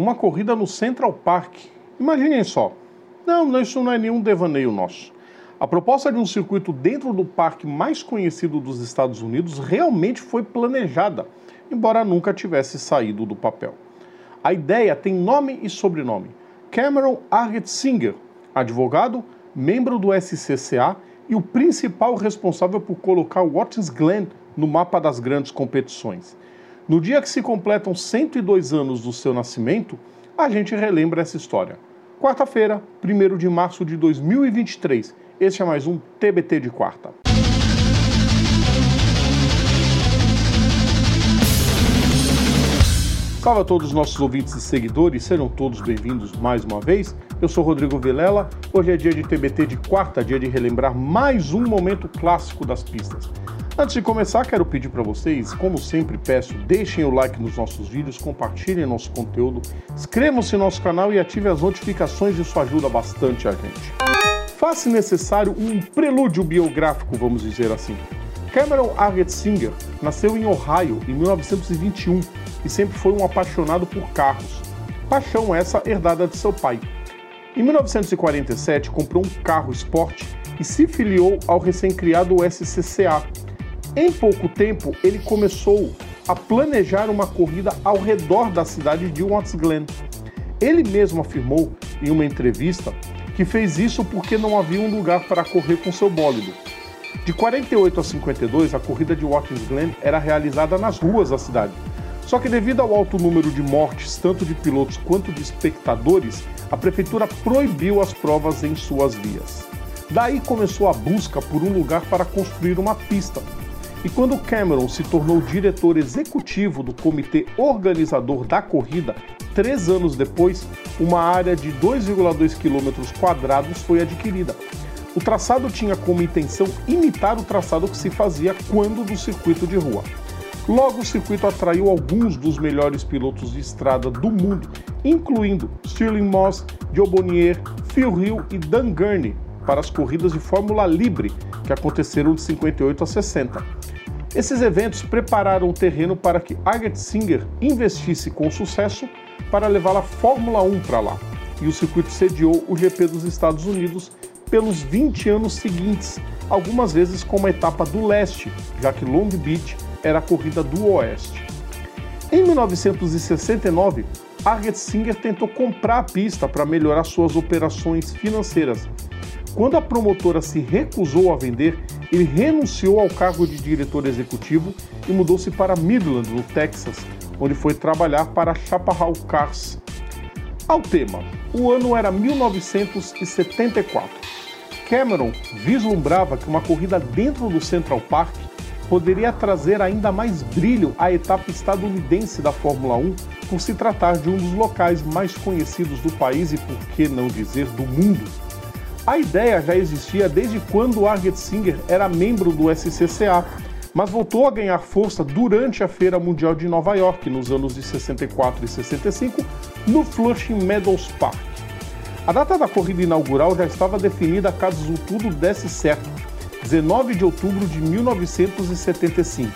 uma corrida no Central Park. Imaginem só. Não, isso não é nenhum devaneio nosso. A proposta de um circuito dentro do parque mais conhecido dos Estados Unidos realmente foi planejada, embora nunca tivesse saído do papel. A ideia tem nome e sobrenome: Cameron Argett Singer, advogado, membro do SCCA e o principal responsável por colocar Watkins Glen no mapa das grandes competições. No dia que se completam 102 anos do seu nascimento, a gente relembra essa história. Quarta-feira, 1 de março de 2023. Este é mais um TBT de quarta. Salve a todos os nossos ouvintes e seguidores, sejam todos bem-vindos mais uma vez. Eu sou Rodrigo Vilela. Hoje é dia de TBT de quarta, dia de relembrar mais um momento clássico das pistas. Antes de começar, quero pedir para vocês, como sempre peço, deixem o like nos nossos vídeos, compartilhem nosso conteúdo, inscrevam-se no nosso canal e ativem as notificações, isso ajuda bastante a gente. Faz-se necessário um prelúdio biográfico, vamos dizer assim. Cameron Argett Singer nasceu em Ohio em 1921 e sempre foi um apaixonado por carros. Paixão essa herdada de seu pai. Em 1947, comprou um carro esporte e se filiou ao recém-criado SCCA. Em pouco tempo, ele começou a planejar uma corrida ao redor da cidade de Watts Glen. Ele mesmo afirmou em uma entrevista que fez isso porque não havia um lugar para correr com seu bólido. De 48 a 52, a corrida de Watkins Glen era realizada nas ruas da cidade, só que devido ao alto número de mortes, tanto de pilotos quanto de espectadores, a prefeitura proibiu as provas em suas vias. Daí começou a busca por um lugar para construir uma pista. E quando Cameron se tornou diretor executivo do comitê organizador da corrida, três anos depois, uma área de 2,2 km quadrados foi adquirida. O traçado tinha como intenção imitar o traçado que se fazia quando do circuito de rua. Logo, o circuito atraiu alguns dos melhores pilotos de estrada do mundo, incluindo Stirling Moss, Joe Bonnier, Phil Hill e Dan Gurney, para as corridas de Fórmula Libre, que aconteceram de 58 a 60. Esses eventos prepararam o terreno para que Agat Singer investisse com sucesso para levar a Fórmula 1 para lá. E o circuito sediou o GP dos Estados Unidos pelos 20 anos seguintes, algumas vezes com uma etapa do leste, já que Long Beach era a corrida do Oeste. Em 1969, Arget Singer tentou comprar a pista para melhorar suas operações financeiras. Quando a promotora se recusou a vender, ele renunciou ao cargo de diretor executivo e mudou-se para Midland, no Texas, onde foi trabalhar para Chaparral Cars. Ao tema, o ano era 1974. Cameron vislumbrava que uma corrida dentro do Central Park poderia trazer ainda mais brilho à etapa estadunidense da Fórmula 1 por se tratar de um dos locais mais conhecidos do país e, por que não dizer, do mundo. A ideia já existia desde quando Arget Singer era membro do SCCA, mas voltou a ganhar força durante a Feira Mundial de Nova York, nos anos de 64 e 65, no Flushing Meadows Park. A data da corrida inaugural já estava definida caso tudo desse certo, 19 de outubro de 1975.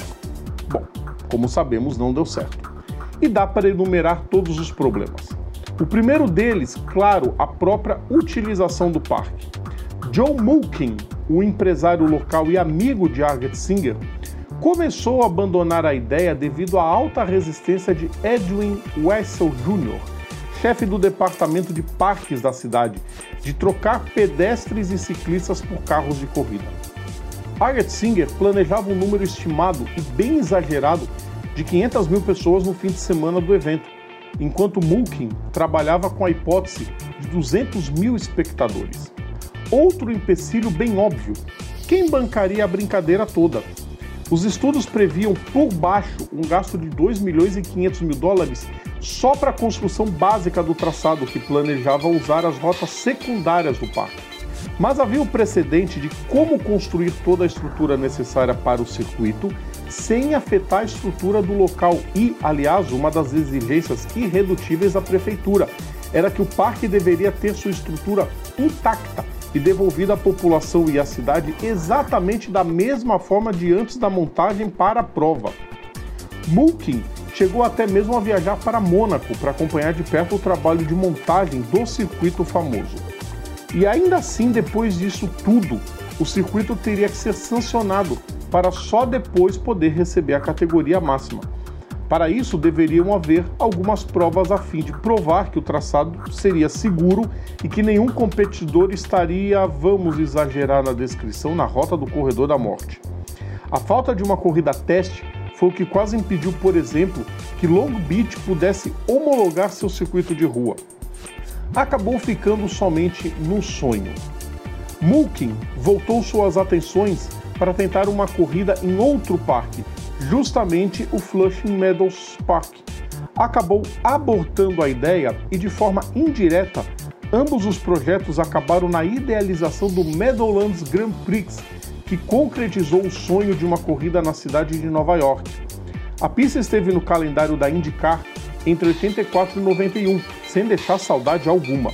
Bom, como sabemos, não deu certo. E dá para enumerar todos os problemas. O primeiro deles, claro, a própria utilização do parque. Joe Mulkin, o empresário local e amigo de Arget Singer, começou a abandonar a ideia devido à alta resistência de Edwin Wessel Jr., chefe do departamento de parques da cidade, de trocar pedestres e ciclistas por carros de corrida. Harriet Singer planejava um número estimado e bem exagerado de 500 mil pessoas no fim de semana do evento, enquanto Mulkin trabalhava com a hipótese de 200 mil espectadores. Outro empecilho bem óbvio: quem bancaria a brincadeira toda? Os estudos previam por baixo um gasto de 2 milhões e 500 mil dólares só para a construção básica do traçado que planejava usar as rotas secundárias do parque. Mas havia o precedente de como construir toda a estrutura necessária para o circuito sem afetar a estrutura do local e, aliás, uma das exigências irredutíveis da prefeitura era que o parque deveria ter sua estrutura intacta e devolvida à população e à cidade exatamente da mesma forma de antes da montagem para a prova. Mulkin chegou até mesmo a viajar para Mônaco para acompanhar de perto o trabalho de montagem do circuito famoso. E ainda assim, depois disso tudo, o circuito teria que ser sancionado para só depois poder receber a categoria máxima. Para isso, deveriam haver algumas provas a fim de provar que o traçado seria seguro e que nenhum competidor estaria, vamos exagerar na descrição, na rota do corredor da morte. A falta de uma corrida teste foi o que quase impediu, por exemplo, que Long Beach pudesse homologar seu circuito de rua. Acabou ficando somente no sonho. Mulkin voltou suas atenções para tentar uma corrida em outro parque, justamente o Flushing Meadows Park. Acabou abortando a ideia e, de forma indireta, ambos os projetos acabaram na idealização do Meadowlands Grand Prix, que concretizou o sonho de uma corrida na cidade de Nova York. A pista esteve no calendário da IndyCar entre 84 e 91, sem deixar saudade alguma.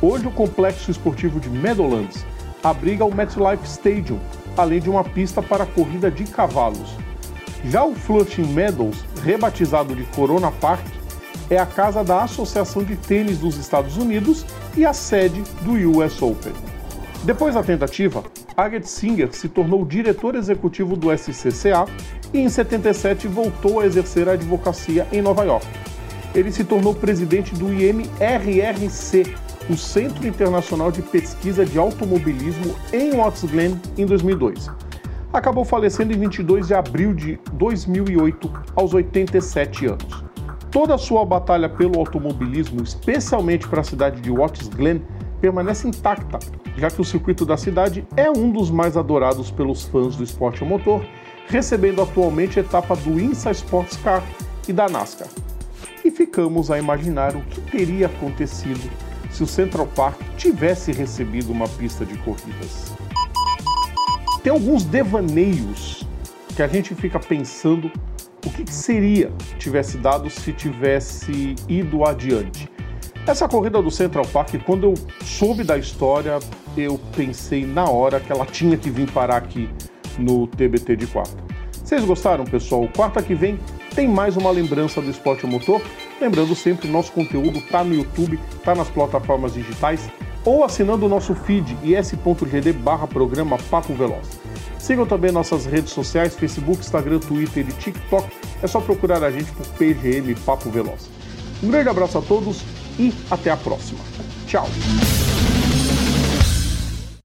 Hoje, o complexo esportivo de Meadowlands abriga o MetLife Stadium, além de uma pista para corrida de cavalos. Já o Flushing Meadows, rebatizado de Corona Park, é a casa da Associação de Tênis dos Estados Unidos e a sede do US Open. Depois da tentativa, Agat Singer se tornou diretor executivo do SCCA e em 77 voltou a exercer a advocacia em Nova York. Ele se tornou presidente do IMRRC, o Centro Internacional de Pesquisa de Automobilismo em Watts Glen, em 2002. Acabou falecendo em 22 de abril de 2008, aos 87 anos. Toda a sua batalha pelo automobilismo, especialmente para a cidade de Watts Glen, permanece intacta, já que o circuito da cidade é um dos mais adorados pelos fãs do esporte a motor, recebendo atualmente a etapa do INSA Sports Car e da NASCAR. E ficamos a imaginar o que teria acontecido se o Central Park tivesse recebido uma pista de corridas. Tem alguns devaneios que a gente fica pensando o que, seria tivesse dado se tivesse ido adiante. Essa corrida do Central Park, quando eu soube da história, eu pensei na hora que ela tinha que vir parar aqui no TBT de quarta. Vocês gostaram, pessoal? Quarta que vem tem mais uma lembrança do esporte motor. Lembrando sempre, nosso conteúdo está no YouTube, está nas plataformas digitais ou assinando o nosso feed is.gd barra programa Papo Veloz. Sigam também nossas redes sociais, Facebook, Instagram, Twitter e TikTok. É só procurar a gente por PGM Papo Veloz. Um grande abraço a todos e até a próxima. Tchau!